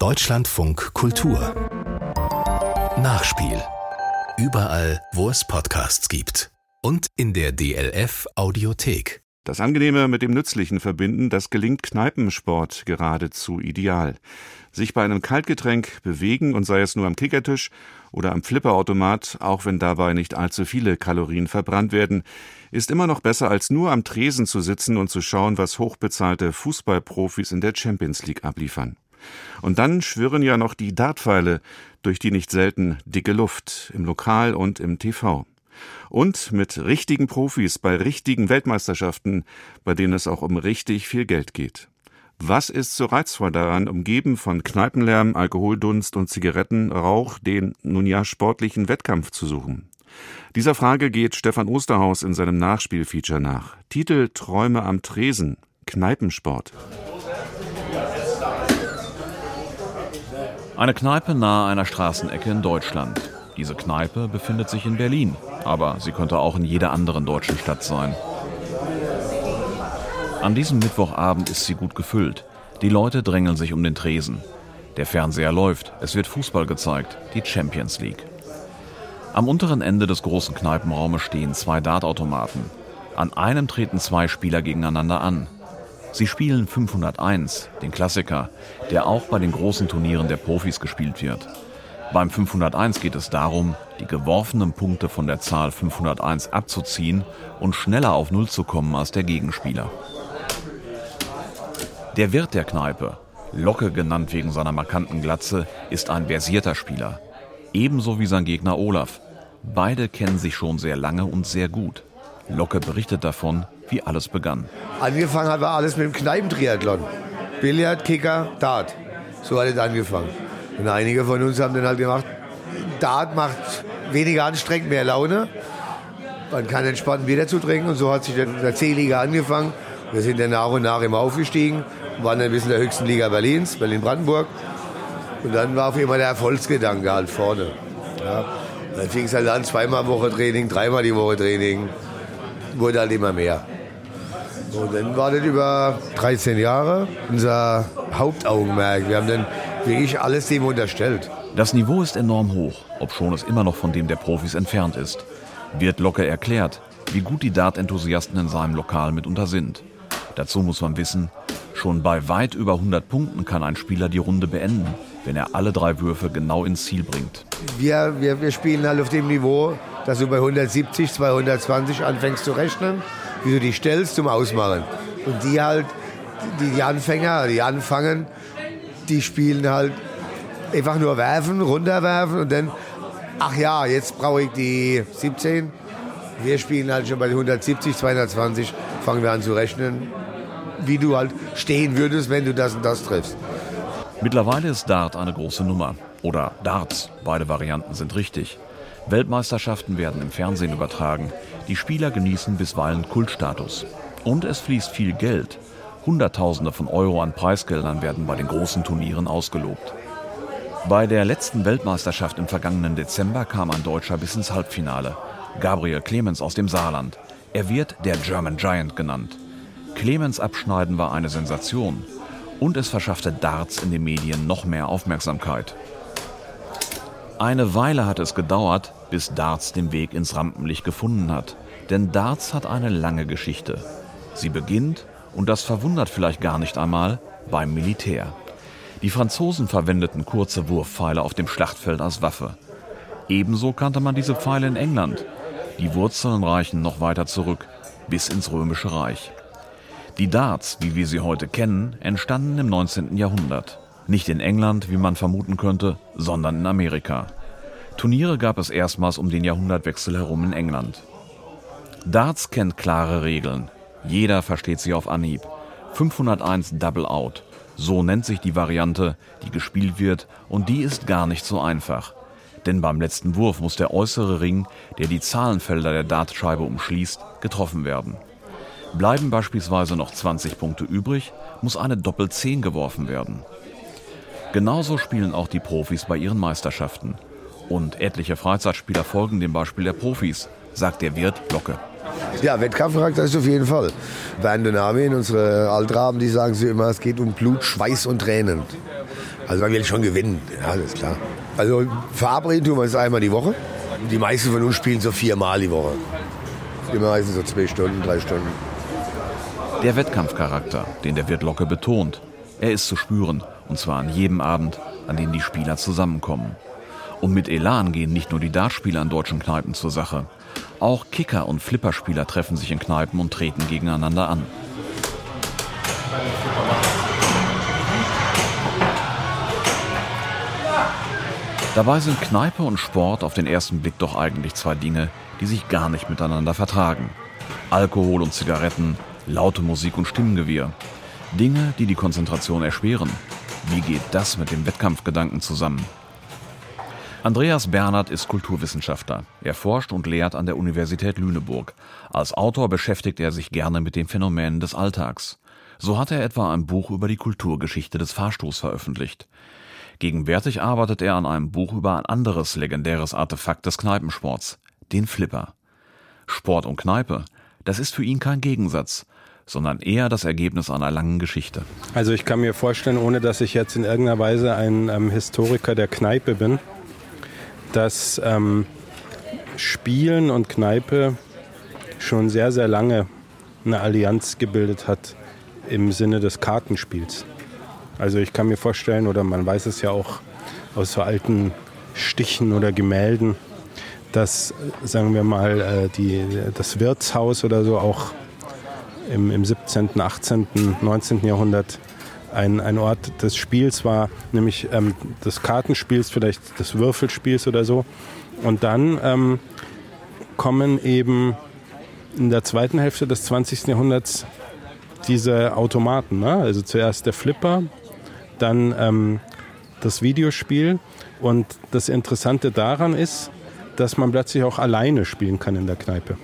Deutschlandfunk Kultur Nachspiel. Überall, wo es Podcasts gibt. Und in der DLF Audiothek. Das Angenehme mit dem Nützlichen verbinden, das gelingt Kneipensport geradezu ideal. Sich bei einem Kaltgetränk bewegen und sei es nur am Kickertisch oder am Flipperautomat, auch wenn dabei nicht allzu viele Kalorien verbrannt werden, ist immer noch besser als nur am Tresen zu sitzen und zu schauen, was hochbezahlte Fußballprofis in der Champions League abliefern. Und dann schwirren ja noch die Dartpfeile durch die nicht selten dicke Luft im Lokal und im TV. Und mit richtigen Profis bei richtigen Weltmeisterschaften, bei denen es auch um richtig viel Geld geht. Was ist so reizvoll daran, umgeben von Kneipenlärm, Alkoholdunst und Zigarettenrauch, den nun ja sportlichen Wettkampf zu suchen? Dieser Frage geht Stefan Osterhaus in seinem Nachspielfeature nach. Titel Träume am Tresen, Kneipensport. Eine Kneipe nahe einer Straßenecke in Deutschland. Diese Kneipe befindet sich in Berlin, aber sie könnte auch in jeder anderen deutschen Stadt sein. An diesem Mittwochabend ist sie gut gefüllt. Die Leute drängeln sich um den Tresen. Der Fernseher läuft, es wird Fußball gezeigt, die Champions League. Am unteren Ende des großen Kneipenraumes stehen zwei Dartautomaten. An einem treten zwei Spieler gegeneinander an. Sie spielen 501, den Klassiker, der auch bei den großen Turnieren der Profis gespielt wird. Beim 501 geht es darum, die geworfenen Punkte von der Zahl 501 abzuziehen und schneller auf Null zu kommen als der Gegenspieler. Der Wirt der Kneipe, Locke genannt wegen seiner markanten Glatze, ist ein versierter Spieler. Ebenso wie sein Gegner Olaf. Beide kennen sich schon sehr lange und sehr gut. Locke berichtet davon, wie alles begann. Angefangen hat alles mit dem Kneipentriathlon. Billard, Kicker, Dart. So hat es angefangen. Und einige von uns haben dann halt gemacht, Dart macht weniger anstrengend, mehr Laune. Man kann entspannt Bier dazu trinken und so hat sich dann der C-Liga angefangen. Wir sind dann nach und nach immer aufgestiegen, waren dann bis in der höchsten Liga Berlins, Berlin-Brandenburg. Und dann war auf einmal der Erfolgsgedanke halt vorne. Ja. Dann fing es halt an, zweimal Woche Training, dreimal die Woche Training. Wurde halt immer mehr. Und dann war das über 13 Jahre unser Hauptaugenmerk. Wir haben dann wirklich alles dem unterstellt. Das Niveau ist enorm hoch, obschon es immer noch von dem der Profis entfernt ist. Wird locker erklärt, wie gut die Dart-Enthusiasten in seinem Lokal mitunter sind. Dazu muss man wissen, schon bei weit über 100 Punkten kann ein Spieler die Runde beenden, wenn er alle drei Würfe genau ins Ziel bringt. Wir, wir, wir spielen halt auf dem Niveau, dass du bei 170, 220 anfängst zu rechnen wie du die stellst zum Ausmachen. Und die halt, die, die Anfänger, die anfangen, die spielen halt einfach nur werfen, runterwerfen und dann, ach ja, jetzt brauche ich die 17. Wir spielen halt schon bei 170, 220, fangen wir an zu rechnen, wie du halt stehen würdest, wenn du das und das triffst. Mittlerweile ist Dart eine große Nummer. Oder Darts, beide Varianten sind richtig. Weltmeisterschaften werden im Fernsehen übertragen. Die Spieler genießen bisweilen Kultstatus. Und es fließt viel Geld. Hunderttausende von Euro an Preisgeldern werden bei den großen Turnieren ausgelobt. Bei der letzten Weltmeisterschaft im vergangenen Dezember kam ein Deutscher bis ins Halbfinale. Gabriel Clemens aus dem Saarland. Er wird der German Giant genannt. Clemens Abschneiden war eine Sensation. Und es verschaffte Darts in den Medien noch mehr Aufmerksamkeit. Eine Weile hat es gedauert, bis Darts den Weg ins Rampenlicht gefunden hat. Denn Darts hat eine lange Geschichte. Sie beginnt, und das verwundert vielleicht gar nicht einmal, beim Militär. Die Franzosen verwendeten kurze Wurfpfeile auf dem Schlachtfeld als Waffe. Ebenso kannte man diese Pfeile in England. Die Wurzeln reichen noch weiter zurück, bis ins Römische Reich. Die Darts, wie wir sie heute kennen, entstanden im 19. Jahrhundert. Nicht in England, wie man vermuten könnte, sondern in Amerika. Turniere gab es erstmals um den Jahrhundertwechsel herum in England. Darts kennt klare Regeln. Jeder versteht sie auf Anhieb. 501 Double Out. So nennt sich die Variante, die gespielt wird, und die ist gar nicht so einfach. Denn beim letzten Wurf muss der äußere Ring, der die Zahlenfelder der Dartscheibe umschließt, getroffen werden. Bleiben beispielsweise noch 20 Punkte übrig, muss eine Doppel-10 geworfen werden. Genauso spielen auch die Profis bei ihren Meisterschaften. Und etliche Freizeitspieler folgen dem Beispiel der Profis, sagt der Wirt Locke. Ja, Wettkampfcharakter ist auf jeden Fall. Bernd und Armin, unsere Altraben, die sagen so immer, es geht um Blut, Schweiß und Tränen. Also man will schon gewinnen, ja, das ist klar. Also verabreden tun wir uns einmal die Woche. Die meisten von uns spielen so viermal die Woche. Immer meistens so zwei Stunden, drei Stunden. Der Wettkampfcharakter, den der Wirt Locke betont, er ist zu spüren. Und zwar an jedem Abend, an dem die Spieler zusammenkommen. Und mit Elan gehen nicht nur die Dartspieler in deutschen Kneipen zur Sache. Auch Kicker- und Flipperspieler treffen sich in Kneipen und treten gegeneinander an. Dabei sind Kneipe und Sport auf den ersten Blick doch eigentlich zwei Dinge, die sich gar nicht miteinander vertragen. Alkohol und Zigaretten, laute Musik und Stimmengewirr. Dinge, die die Konzentration erschweren. Wie geht das mit dem Wettkampfgedanken zusammen? Andreas Bernhard ist Kulturwissenschaftler. Er forscht und lehrt an der Universität Lüneburg. Als Autor beschäftigt er sich gerne mit den Phänomenen des Alltags. So hat er etwa ein Buch über die Kulturgeschichte des Fahrstuhls veröffentlicht. Gegenwärtig arbeitet er an einem Buch über ein anderes legendäres Artefakt des Kneipensports, den Flipper. Sport und Kneipe, das ist für ihn kein Gegensatz, sondern eher das Ergebnis einer langen Geschichte. Also ich kann mir vorstellen, ohne dass ich jetzt in irgendeiner Weise ein ähm, Historiker der Kneipe bin, dass ähm, Spielen und Kneipe schon sehr, sehr lange eine Allianz gebildet hat im Sinne des Kartenspiels. Also ich kann mir vorstellen, oder man weiß es ja auch aus so alten Stichen oder Gemälden, dass, sagen wir mal, äh, die, das Wirtshaus oder so auch im, im 17., 18., 19. Jahrhundert ein, ein Ort des Spiels war, nämlich ähm, des Kartenspiels, vielleicht des Würfelspiels oder so. Und dann ähm, kommen eben in der zweiten Hälfte des 20. Jahrhunderts diese Automaten. Ne? Also zuerst der Flipper, dann ähm, das Videospiel. Und das Interessante daran ist, dass man plötzlich auch alleine spielen kann in der Kneipe.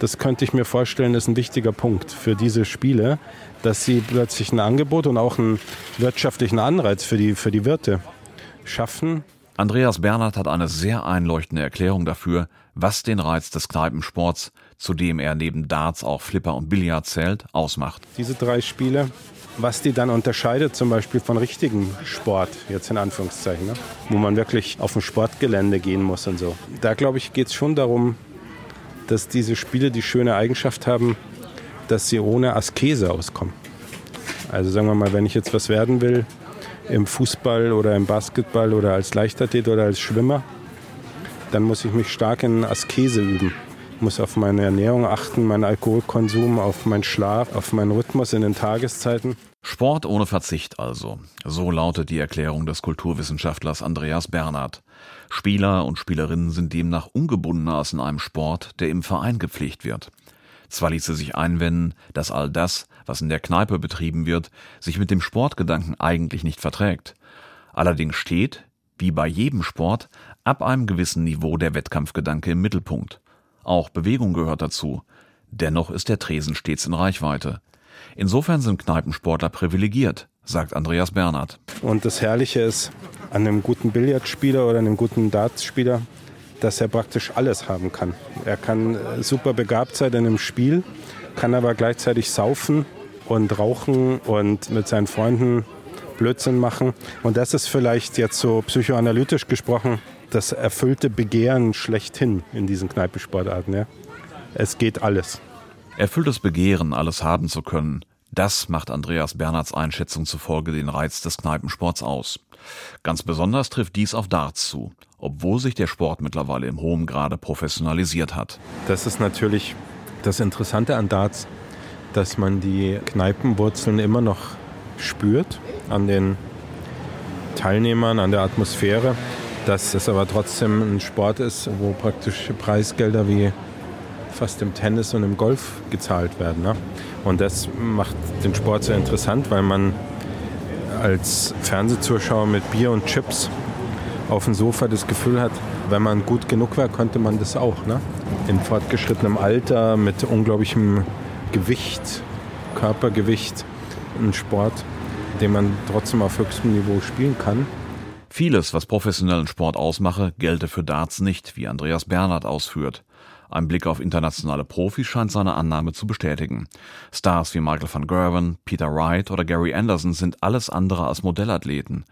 Das könnte ich mir vorstellen, ist ein wichtiger Punkt für diese Spiele, dass sie plötzlich ein Angebot und auch einen wirtschaftlichen Anreiz für die, für die Wirte schaffen. Andreas Bernhard hat eine sehr einleuchtende Erklärung dafür, was den Reiz des Kneipensports, zu dem er neben Darts auch Flipper und Billard zählt, ausmacht. Diese drei Spiele, was die dann unterscheidet zum Beispiel von richtigen Sport, jetzt in Anführungszeichen, ne? wo man wirklich auf ein Sportgelände gehen muss und so. Da glaube ich, geht es schon darum, dass diese Spiele die schöne Eigenschaft haben, dass sie ohne Askese auskommen. Also sagen wir mal, wenn ich jetzt was werden will, im Fußball oder im Basketball oder als Leichtathlet oder als Schwimmer, dann muss ich mich stark in Askese üben. Ich muss auf meine Ernährung achten, meinen Alkoholkonsum, auf meinen Schlaf, auf meinen Rhythmus in den Tageszeiten. Sport ohne Verzicht also. So lautet die Erklärung des Kulturwissenschaftlers Andreas Bernhard. Spieler und Spielerinnen sind demnach ungebundener als in einem Sport, der im Verein gepflegt wird. Zwar ließe sich einwenden, dass all das, was in der Kneipe betrieben wird, sich mit dem Sportgedanken eigentlich nicht verträgt. Allerdings steht, wie bei jedem Sport, ab einem gewissen Niveau der Wettkampfgedanke im Mittelpunkt. Auch Bewegung gehört dazu. Dennoch ist der Tresen stets in Reichweite. Insofern sind Kneipensportler privilegiert, sagt Andreas Bernhard. Und das Herrliche ist an einem guten Billardspieler oder einem guten Dartspieler, dass er praktisch alles haben kann. Er kann äh, super begabt sein in einem Spiel, kann aber gleichzeitig saufen und rauchen und mit seinen Freunden Blödsinn machen. Und das ist vielleicht jetzt so psychoanalytisch gesprochen das erfüllte Begehren schlechthin in diesen Kneipensportarten. Ja? Es geht alles. Erfülltes Begehren, alles haben zu können, das macht Andreas Bernhards Einschätzung zufolge den Reiz des Kneipensports aus. Ganz besonders trifft dies auf Darts zu, obwohl sich der Sport mittlerweile im hohen Grade professionalisiert hat. Das ist natürlich das Interessante an Darts, dass man die Kneipenwurzeln immer noch spürt an den Teilnehmern, an der Atmosphäre, dass es aber trotzdem ein Sport ist, wo praktisch Preisgelder wie fast im Tennis und im Golf gezahlt werden. Ne? Und das macht den Sport sehr interessant, weil man als Fernsehzuschauer mit Bier und Chips auf dem Sofa das Gefühl hat, wenn man gut genug war, konnte man das auch. Ne? In fortgeschrittenem Alter, mit unglaublichem Gewicht, Körpergewicht, ein Sport, den man trotzdem auf höchstem Niveau spielen kann. Vieles, was professionellen Sport ausmache, gelte für Darts nicht, wie Andreas Bernhard ausführt. Ein Blick auf internationale Profis scheint seine Annahme zu bestätigen. Stars wie Michael van Gerwen, Peter Wright oder Gary Anderson sind alles andere als Modellathleten.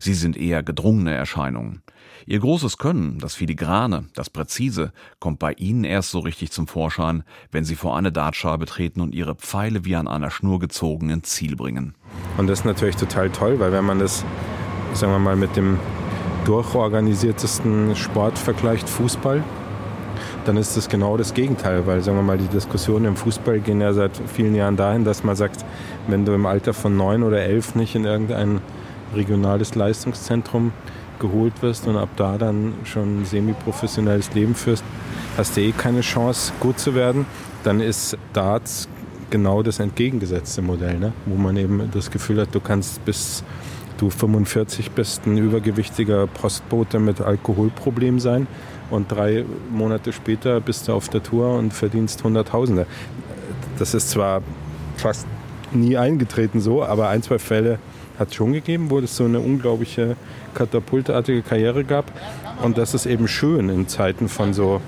Sie sind eher gedrungene Erscheinungen. Ihr großes Können, das Filigrane, das Präzise, kommt bei ihnen erst so richtig zum Vorschein, wenn sie vor eine Dartscheibe treten und ihre Pfeile wie an einer Schnur gezogen ins Ziel bringen. Und das ist natürlich total toll, weil wenn man das, sagen wir mal, mit dem durchorganisiertesten Sport vergleicht, Fußball, dann ist das genau das Gegenteil, weil sagen wir mal, die Diskussionen im Fußball gehen ja seit vielen Jahren dahin, dass man sagt, wenn du im Alter von neun oder elf nicht in irgendein regionales Leistungszentrum geholt wirst und ab da dann schon ein semi-professionelles Leben führst, hast du eh keine Chance, gut zu werden. Dann ist Darts genau das entgegengesetzte Modell, ne? wo man eben das Gefühl hat, du kannst bis du 45 bist ein übergewichtiger Postbote mit Alkoholproblem sein und drei Monate später bist du auf der Tour und verdienst Hunderttausende. Das ist zwar fast nie eingetreten so, aber ein, zwei Fälle hat es schon gegeben, wo es so eine unglaubliche katapultartige Karriere gab. Und das ist eben schön in Zeiten von so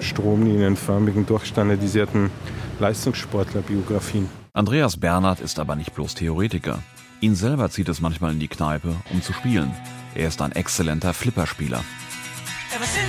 stromlinienförmigen, durchstandardisierten Leistungssportlerbiografien. Andreas Bernhard ist aber nicht bloß Theoretiker. Ihn selber zieht es manchmal in die Kneipe, um zu spielen. Er ist ein exzellenter Flipperspieler. Ever since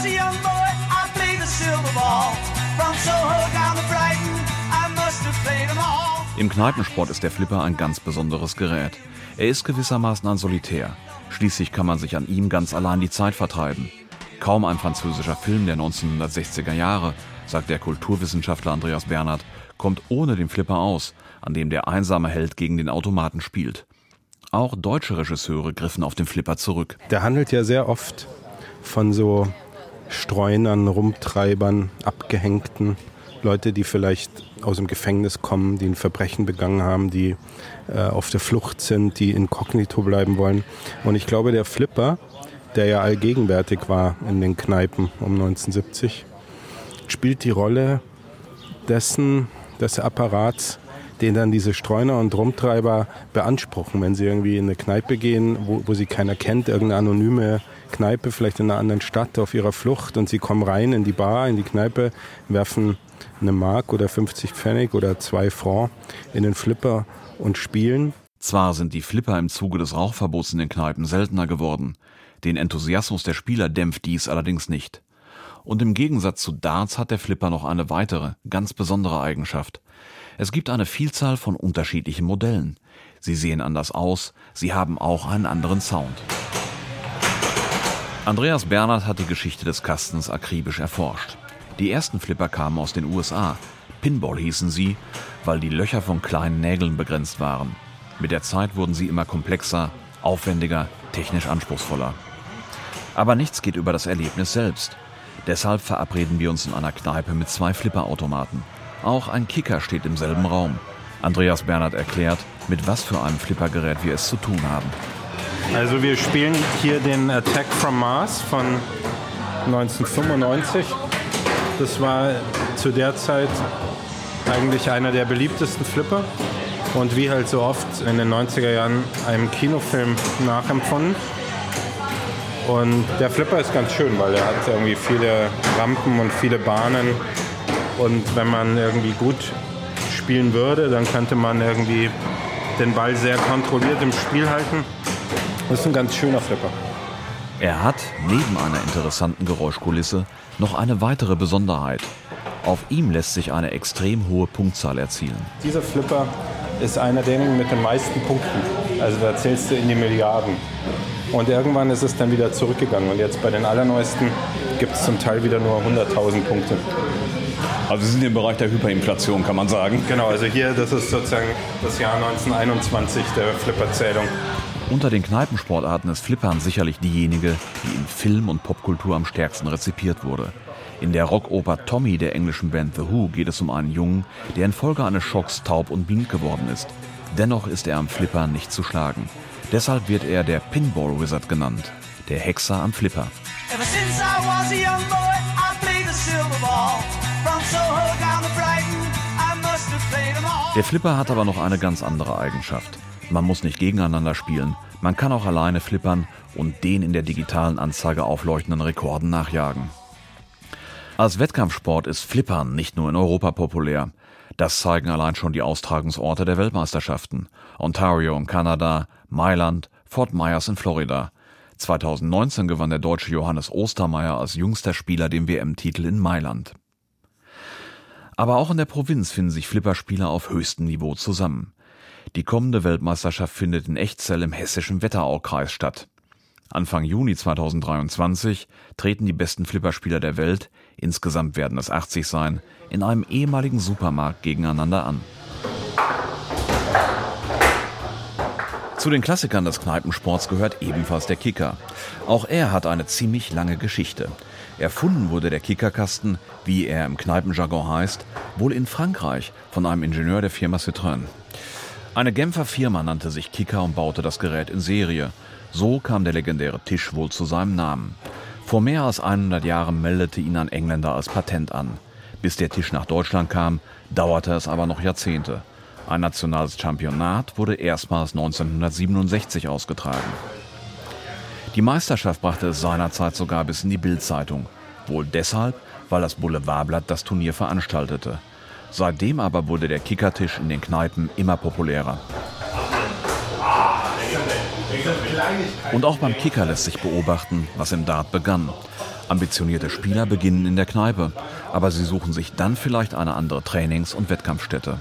was a young boy, I played the silver ball. From Soho down to Brighton, I must have played them all. Im Kneipensport ist der Flipper ein ganz besonderes Gerät. Er ist gewissermaßen ein Solitär. Schließlich kann man sich an ihm ganz allein die Zeit vertreiben. Kaum ein französischer Film der 1960er Jahre, sagt der Kulturwissenschaftler Andreas Bernhard, kommt ohne den Flipper aus, an dem der einsame Held gegen den Automaten spielt. Auch deutsche Regisseure griffen auf den Flipper zurück. Der handelt ja sehr oft von so Streunern, Rumtreibern, Abgehängten, Leute, die vielleicht aus dem Gefängnis kommen, die ein Verbrechen begangen haben, die äh, auf der Flucht sind, die inkognito bleiben wollen. Und ich glaube, der Flipper, der ja allgegenwärtig war in den Kneipen um 1970, spielt die Rolle dessen, des Apparats, den dann diese Streuner und Rumtreiber beanspruchen, wenn sie irgendwie in eine Kneipe gehen, wo, wo sie keiner kennt, irgendeine anonyme Kneipe, vielleicht in einer anderen Stadt auf ihrer Flucht und sie kommen rein in die Bar, in die Kneipe, werfen eine Mark oder 50 Pfennig oder zwei Franc in den Flipper und spielen. Zwar sind die Flipper im Zuge des Rauchverbots in den Kneipen seltener geworden, den Enthusiasmus der Spieler dämpft dies allerdings nicht. Und im Gegensatz zu Darts hat der Flipper noch eine weitere, ganz besondere Eigenschaft. Es gibt eine Vielzahl von unterschiedlichen Modellen. Sie sehen anders aus, sie haben auch einen anderen Sound. Andreas Bernhard hat die Geschichte des Kastens akribisch erforscht. Die ersten Flipper kamen aus den USA. Pinball hießen sie, weil die Löcher von kleinen Nägeln begrenzt waren. Mit der Zeit wurden sie immer komplexer, aufwendiger, technisch anspruchsvoller. Aber nichts geht über das Erlebnis selbst. Deshalb verabreden wir uns in einer Kneipe mit zwei Flipperautomaten. Auch ein Kicker steht im selben Raum. Andreas Bernhard erklärt, mit was für einem Flippergerät wir es zu tun haben. Also wir spielen hier den Attack from Mars von 1995. Das war zu der Zeit eigentlich einer der beliebtesten Flipper und wie halt so oft in den 90er Jahren einem Kinofilm nachempfunden. Und der Flipper ist ganz schön, weil er hat irgendwie viele Rampen und viele Bahnen und wenn man irgendwie gut spielen würde, dann könnte man irgendwie den Ball sehr kontrolliert im Spiel halten. Das ist ein ganz schöner Flipper. Er hat neben einer interessanten Geräuschkulisse noch eine weitere Besonderheit. Auf ihm lässt sich eine extrem hohe Punktzahl erzielen. Dieser Flipper ist einer derjenigen mit den meisten Punkten. Also da zählst du in die Milliarden. Und irgendwann ist es dann wieder zurückgegangen. Und jetzt bei den allerneuesten gibt es zum Teil wieder nur 100.000 Punkte. Also Sie sind im Bereich der Hyperinflation, kann man sagen. Genau, also hier, das ist sozusagen das Jahr 1921 der Flipperzählung. Unter den Kneipensportarten ist Flippern sicherlich diejenige, die in Film und Popkultur am stärksten rezipiert wurde. In der Rockoper Tommy der englischen Band The Who geht es um einen Jungen, der infolge eines Schocks taub und blind geworden ist. Dennoch ist er am Flipper nicht zu schlagen. Deshalb wird er der Pinball Wizard genannt, der Hexer am Flipper. Der Flipper hat aber noch eine ganz andere Eigenschaft. Man muss nicht gegeneinander spielen, man kann auch alleine flippern und den in der digitalen Anzeige aufleuchtenden Rekorden nachjagen. Als Wettkampfsport ist Flippern nicht nur in Europa populär. Das zeigen allein schon die Austragungsorte der Weltmeisterschaften. Ontario in Kanada, Mailand, Fort Myers in Florida. 2019 gewann der deutsche Johannes Ostermeier als jüngster Spieler den WM-Titel in Mailand. Aber auch in der Provinz finden sich Flipperspieler auf höchstem Niveau zusammen. Die kommende Weltmeisterschaft findet in Echzell im hessischen Wetteraukreis statt. Anfang Juni 2023 treten die besten Flipperspieler der Welt, insgesamt werden es 80 sein, in einem ehemaligen Supermarkt gegeneinander an. Zu den Klassikern des Kneipensports gehört ebenfalls der Kicker. Auch er hat eine ziemlich lange Geschichte. Erfunden wurde der Kickerkasten, wie er im Kneipenjargon heißt, wohl in Frankreich von einem Ingenieur der Firma Citroën. Eine Genfer Firma nannte sich Kicker und baute das Gerät in Serie. So kam der legendäre Tisch wohl zu seinem Namen. Vor mehr als 100 Jahren meldete ihn ein Engländer als Patent an. Bis der Tisch nach Deutschland kam, dauerte es aber noch Jahrzehnte. Ein nationales Championat wurde erstmals 1967 ausgetragen. Die Meisterschaft brachte es seinerzeit sogar bis in die Bildzeitung. Wohl deshalb, weil das Boulevardblatt das Turnier veranstaltete. Seitdem aber wurde der Kickertisch in den Kneipen immer populärer. Und auch beim Kicker lässt sich beobachten, was im Dart begann. Ambitionierte Spieler beginnen in der Kneipe, aber sie suchen sich dann vielleicht eine andere Trainings- und Wettkampfstätte.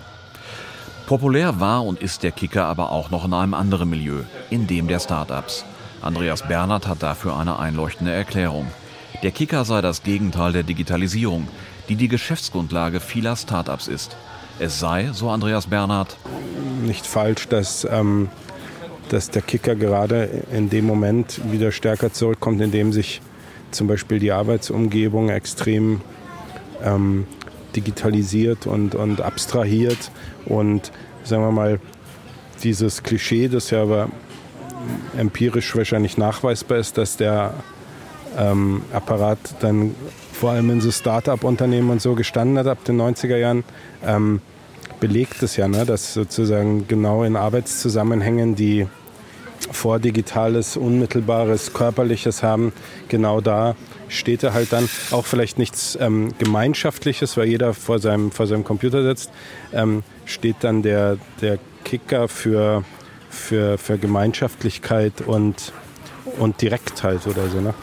Populär war und ist der Kicker aber auch noch in einem anderen Milieu, in dem der Startups. Andreas Bernhard hat dafür eine einleuchtende Erklärung. Der Kicker sei das Gegenteil der Digitalisierung, die die Geschäftsgrundlage vieler Startups ist. Es sei, so Andreas Bernhard, nicht falsch, dass, ähm, dass der Kicker gerade in dem Moment wieder stärker zurückkommt, in dem sich zum Beispiel die Arbeitsumgebung extrem ähm, digitalisiert und, und abstrahiert und sagen wir mal, dieses Klischee, das ja aber empirisch wahrscheinlich nachweisbar ist, dass der ähm, Apparat dann vor allem in so Start-up-Unternehmen und so gestanden hat ab den 90er Jahren, ähm, belegt es ja, ne, dass sozusagen genau in Arbeitszusammenhängen, die vor digitales, unmittelbares, körperliches haben, genau da steht er halt dann auch vielleicht nichts ähm, Gemeinschaftliches, weil jeder vor seinem, vor seinem Computer sitzt, ähm, steht dann der, der Kicker für, für, für Gemeinschaftlichkeit und, und Direktheit oder so. Ne?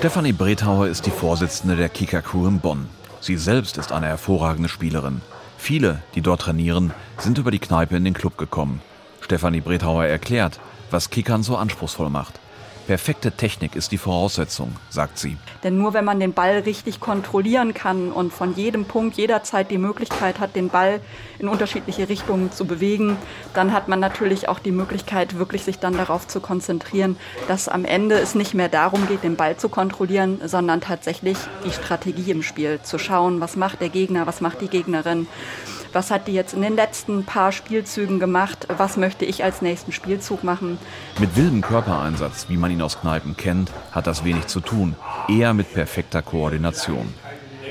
Stefanie Brethauer ist die Vorsitzende der Kicker Crew in Bonn. Sie selbst ist eine hervorragende Spielerin. Viele, die dort trainieren, sind über die Kneipe in den Club gekommen. Stefanie Brethauer erklärt, was Kickern so anspruchsvoll macht. Perfekte Technik ist die Voraussetzung, sagt sie. Denn nur wenn man den Ball richtig kontrollieren kann und von jedem Punkt jederzeit die Möglichkeit hat, den Ball in unterschiedliche Richtungen zu bewegen, dann hat man natürlich auch die Möglichkeit, wirklich sich dann darauf zu konzentrieren, dass am Ende es nicht mehr darum geht, den Ball zu kontrollieren, sondern tatsächlich die Strategie im Spiel zu schauen, was macht der Gegner, was macht die Gegnerin was hat die jetzt in den letzten paar Spielzügen gemacht, was möchte ich als nächsten Spielzug machen. Mit wildem Körpereinsatz, wie man ihn aus Kneipen kennt, hat das wenig zu tun, eher mit perfekter Koordination.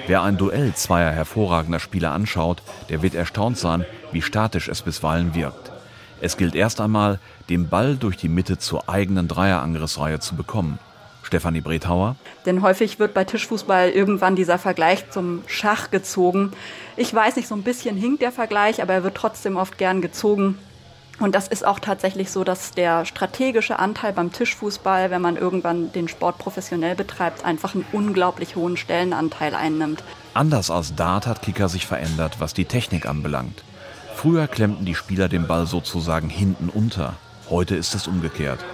Wer ein Duell zweier hervorragender Spieler anschaut, der wird erstaunt sein, wie statisch es bisweilen wirkt. Es gilt erst einmal, den Ball durch die Mitte zur eigenen Dreierangriffsreihe zu bekommen. Stefanie Brethauer. Denn häufig wird bei Tischfußball irgendwann dieser Vergleich zum Schach gezogen. Ich weiß nicht, so ein bisschen hinkt der Vergleich, aber er wird trotzdem oft gern gezogen. Und das ist auch tatsächlich so, dass der strategische Anteil beim Tischfußball, wenn man irgendwann den Sport professionell betreibt, einfach einen unglaublich hohen Stellenanteil einnimmt. Anders als Dart hat Kicker sich verändert, was die Technik anbelangt. Früher klemmten die Spieler den Ball sozusagen hinten unter. Heute ist es umgekehrt.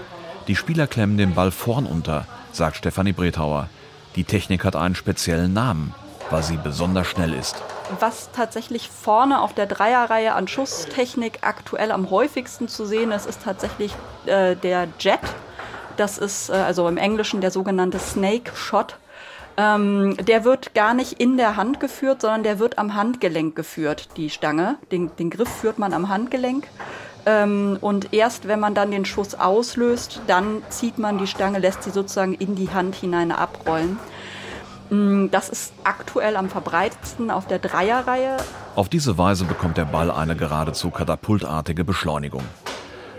Die Spieler klemmen den Ball vorn unter, sagt Stefanie Brethauer. Die Technik hat einen speziellen Namen, weil sie besonders schnell ist. Was tatsächlich vorne auf der Dreierreihe an Schusstechnik aktuell am häufigsten zu sehen ist, ist tatsächlich äh, der Jet. Das ist äh, also im Englischen der sogenannte Snake Shot. Ähm, der wird gar nicht in der Hand geführt, sondern der wird am Handgelenk geführt, die Stange. Den, den Griff führt man am Handgelenk. Ähm, und erst wenn man dann den Schuss auslöst, dann zieht man die Stange, lässt sie sozusagen in die Hand hinein abrollen. Mm, das ist aktuell am verbreitetsten auf der Dreierreihe. Auf diese Weise bekommt der Ball eine geradezu katapultartige Beschleunigung.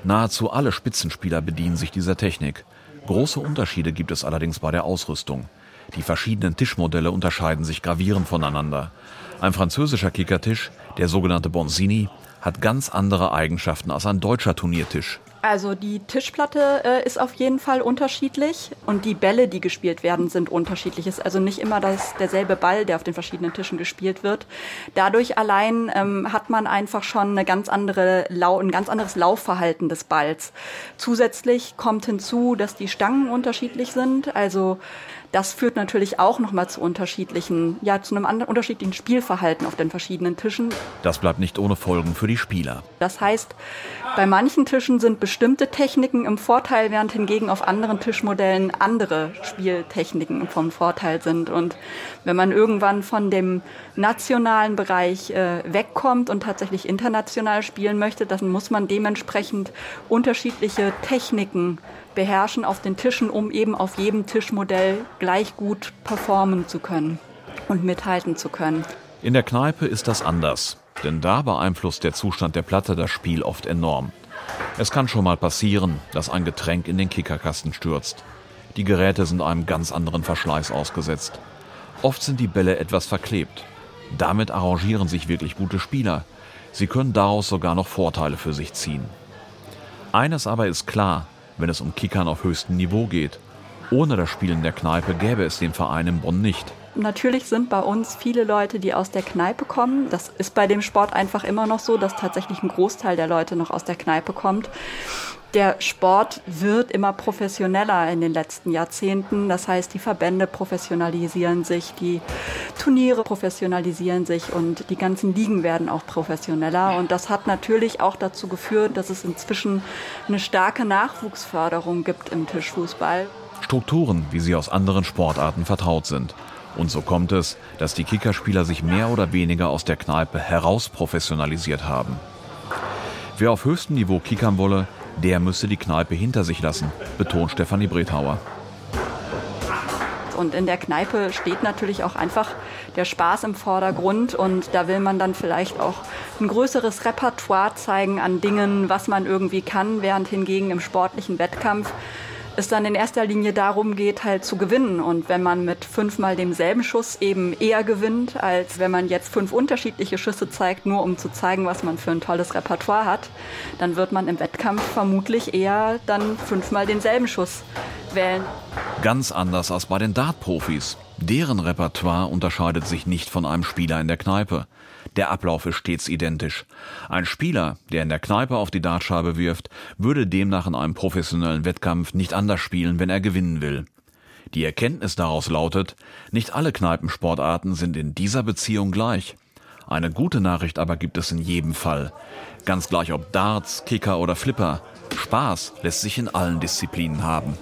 Nahezu alle Spitzenspieler bedienen sich dieser Technik. Große Unterschiede gibt es allerdings bei der Ausrüstung. Die verschiedenen Tischmodelle unterscheiden sich gravierend voneinander. Ein französischer Kickertisch, der sogenannte Bonzini, hat ganz andere Eigenschaften als ein deutscher Turniertisch. Also die Tischplatte äh, ist auf jeden Fall unterschiedlich und die Bälle, die gespielt werden, sind unterschiedlich. Es ist also nicht immer das, derselbe Ball, der auf den verschiedenen Tischen gespielt wird. Dadurch allein ähm, hat man einfach schon eine ganz andere Lau ein ganz anderes Laufverhalten des Balls. Zusätzlich kommt hinzu, dass die Stangen unterschiedlich sind. Also das führt natürlich auch nochmal zu unterschiedlichen, ja, zu einem anderen, unterschiedlichen Spielverhalten auf den verschiedenen Tischen. Das bleibt nicht ohne Folgen für die Spieler. Das heißt, bei manchen Tischen sind bestimmte Techniken im Vorteil, während hingegen auf anderen Tischmodellen andere Spieltechniken vom Vorteil sind. Und wenn man irgendwann von dem nationalen Bereich äh, wegkommt und tatsächlich international spielen möchte, dann muss man dementsprechend unterschiedliche Techniken beherrschen auf den Tischen, um eben auf jedem Tischmodell gleich gut performen zu können und mithalten zu können. In der Kneipe ist das anders, denn da beeinflusst der Zustand der Platte das Spiel oft enorm. Es kann schon mal passieren, dass ein Getränk in den Kickerkasten stürzt. Die Geräte sind einem ganz anderen Verschleiß ausgesetzt. Oft sind die Bälle etwas verklebt. Damit arrangieren sich wirklich gute Spieler. Sie können daraus sogar noch Vorteile für sich ziehen. Eines aber ist klar, wenn es um Kickern auf höchstem Niveau geht. Ohne das Spielen der Kneipe gäbe es den Verein im Bonn nicht. Natürlich sind bei uns viele Leute, die aus der Kneipe kommen. Das ist bei dem Sport einfach immer noch so, dass tatsächlich ein Großteil der Leute noch aus der Kneipe kommt. Der Sport wird immer professioneller in den letzten Jahrzehnten. Das heißt, die Verbände professionalisieren sich, die Turniere professionalisieren sich und die ganzen Ligen werden auch professioneller. Und das hat natürlich auch dazu geführt, dass es inzwischen eine starke Nachwuchsförderung gibt im Tischfußball. Strukturen, wie sie aus anderen Sportarten vertraut sind. Und so kommt es, dass die Kickerspieler sich mehr oder weniger aus der Kneipe heraus professionalisiert haben. Wer auf höchstem Niveau kickern wolle, der müsse die Kneipe hinter sich lassen, betont Stefanie Brethauer. Und in der Kneipe steht natürlich auch einfach der Spaß im Vordergrund und da will man dann vielleicht auch ein größeres Repertoire zeigen an Dingen, was man irgendwie kann, während hingegen im sportlichen Wettkampf es dann in erster Linie darum geht, halt zu gewinnen. Und wenn man mit fünfmal demselben Schuss eben eher gewinnt, als wenn man jetzt fünf unterschiedliche Schüsse zeigt, nur um zu zeigen, was man für ein tolles Repertoire hat, dann wird man im Wettkampf vermutlich eher dann fünfmal denselben Schuss wählen. Ganz anders als bei den Dart-Profis. Deren Repertoire unterscheidet sich nicht von einem Spieler in der Kneipe. Der Ablauf ist stets identisch. Ein Spieler, der in der Kneipe auf die Dartscheibe wirft, würde demnach in einem professionellen Wettkampf nicht anders spielen, wenn er gewinnen will. Die Erkenntnis daraus lautet, nicht alle Kneipensportarten sind in dieser Beziehung gleich. Eine gute Nachricht aber gibt es in jedem Fall. Ganz gleich ob Darts, Kicker oder Flipper. Spaß lässt sich in allen Disziplinen haben.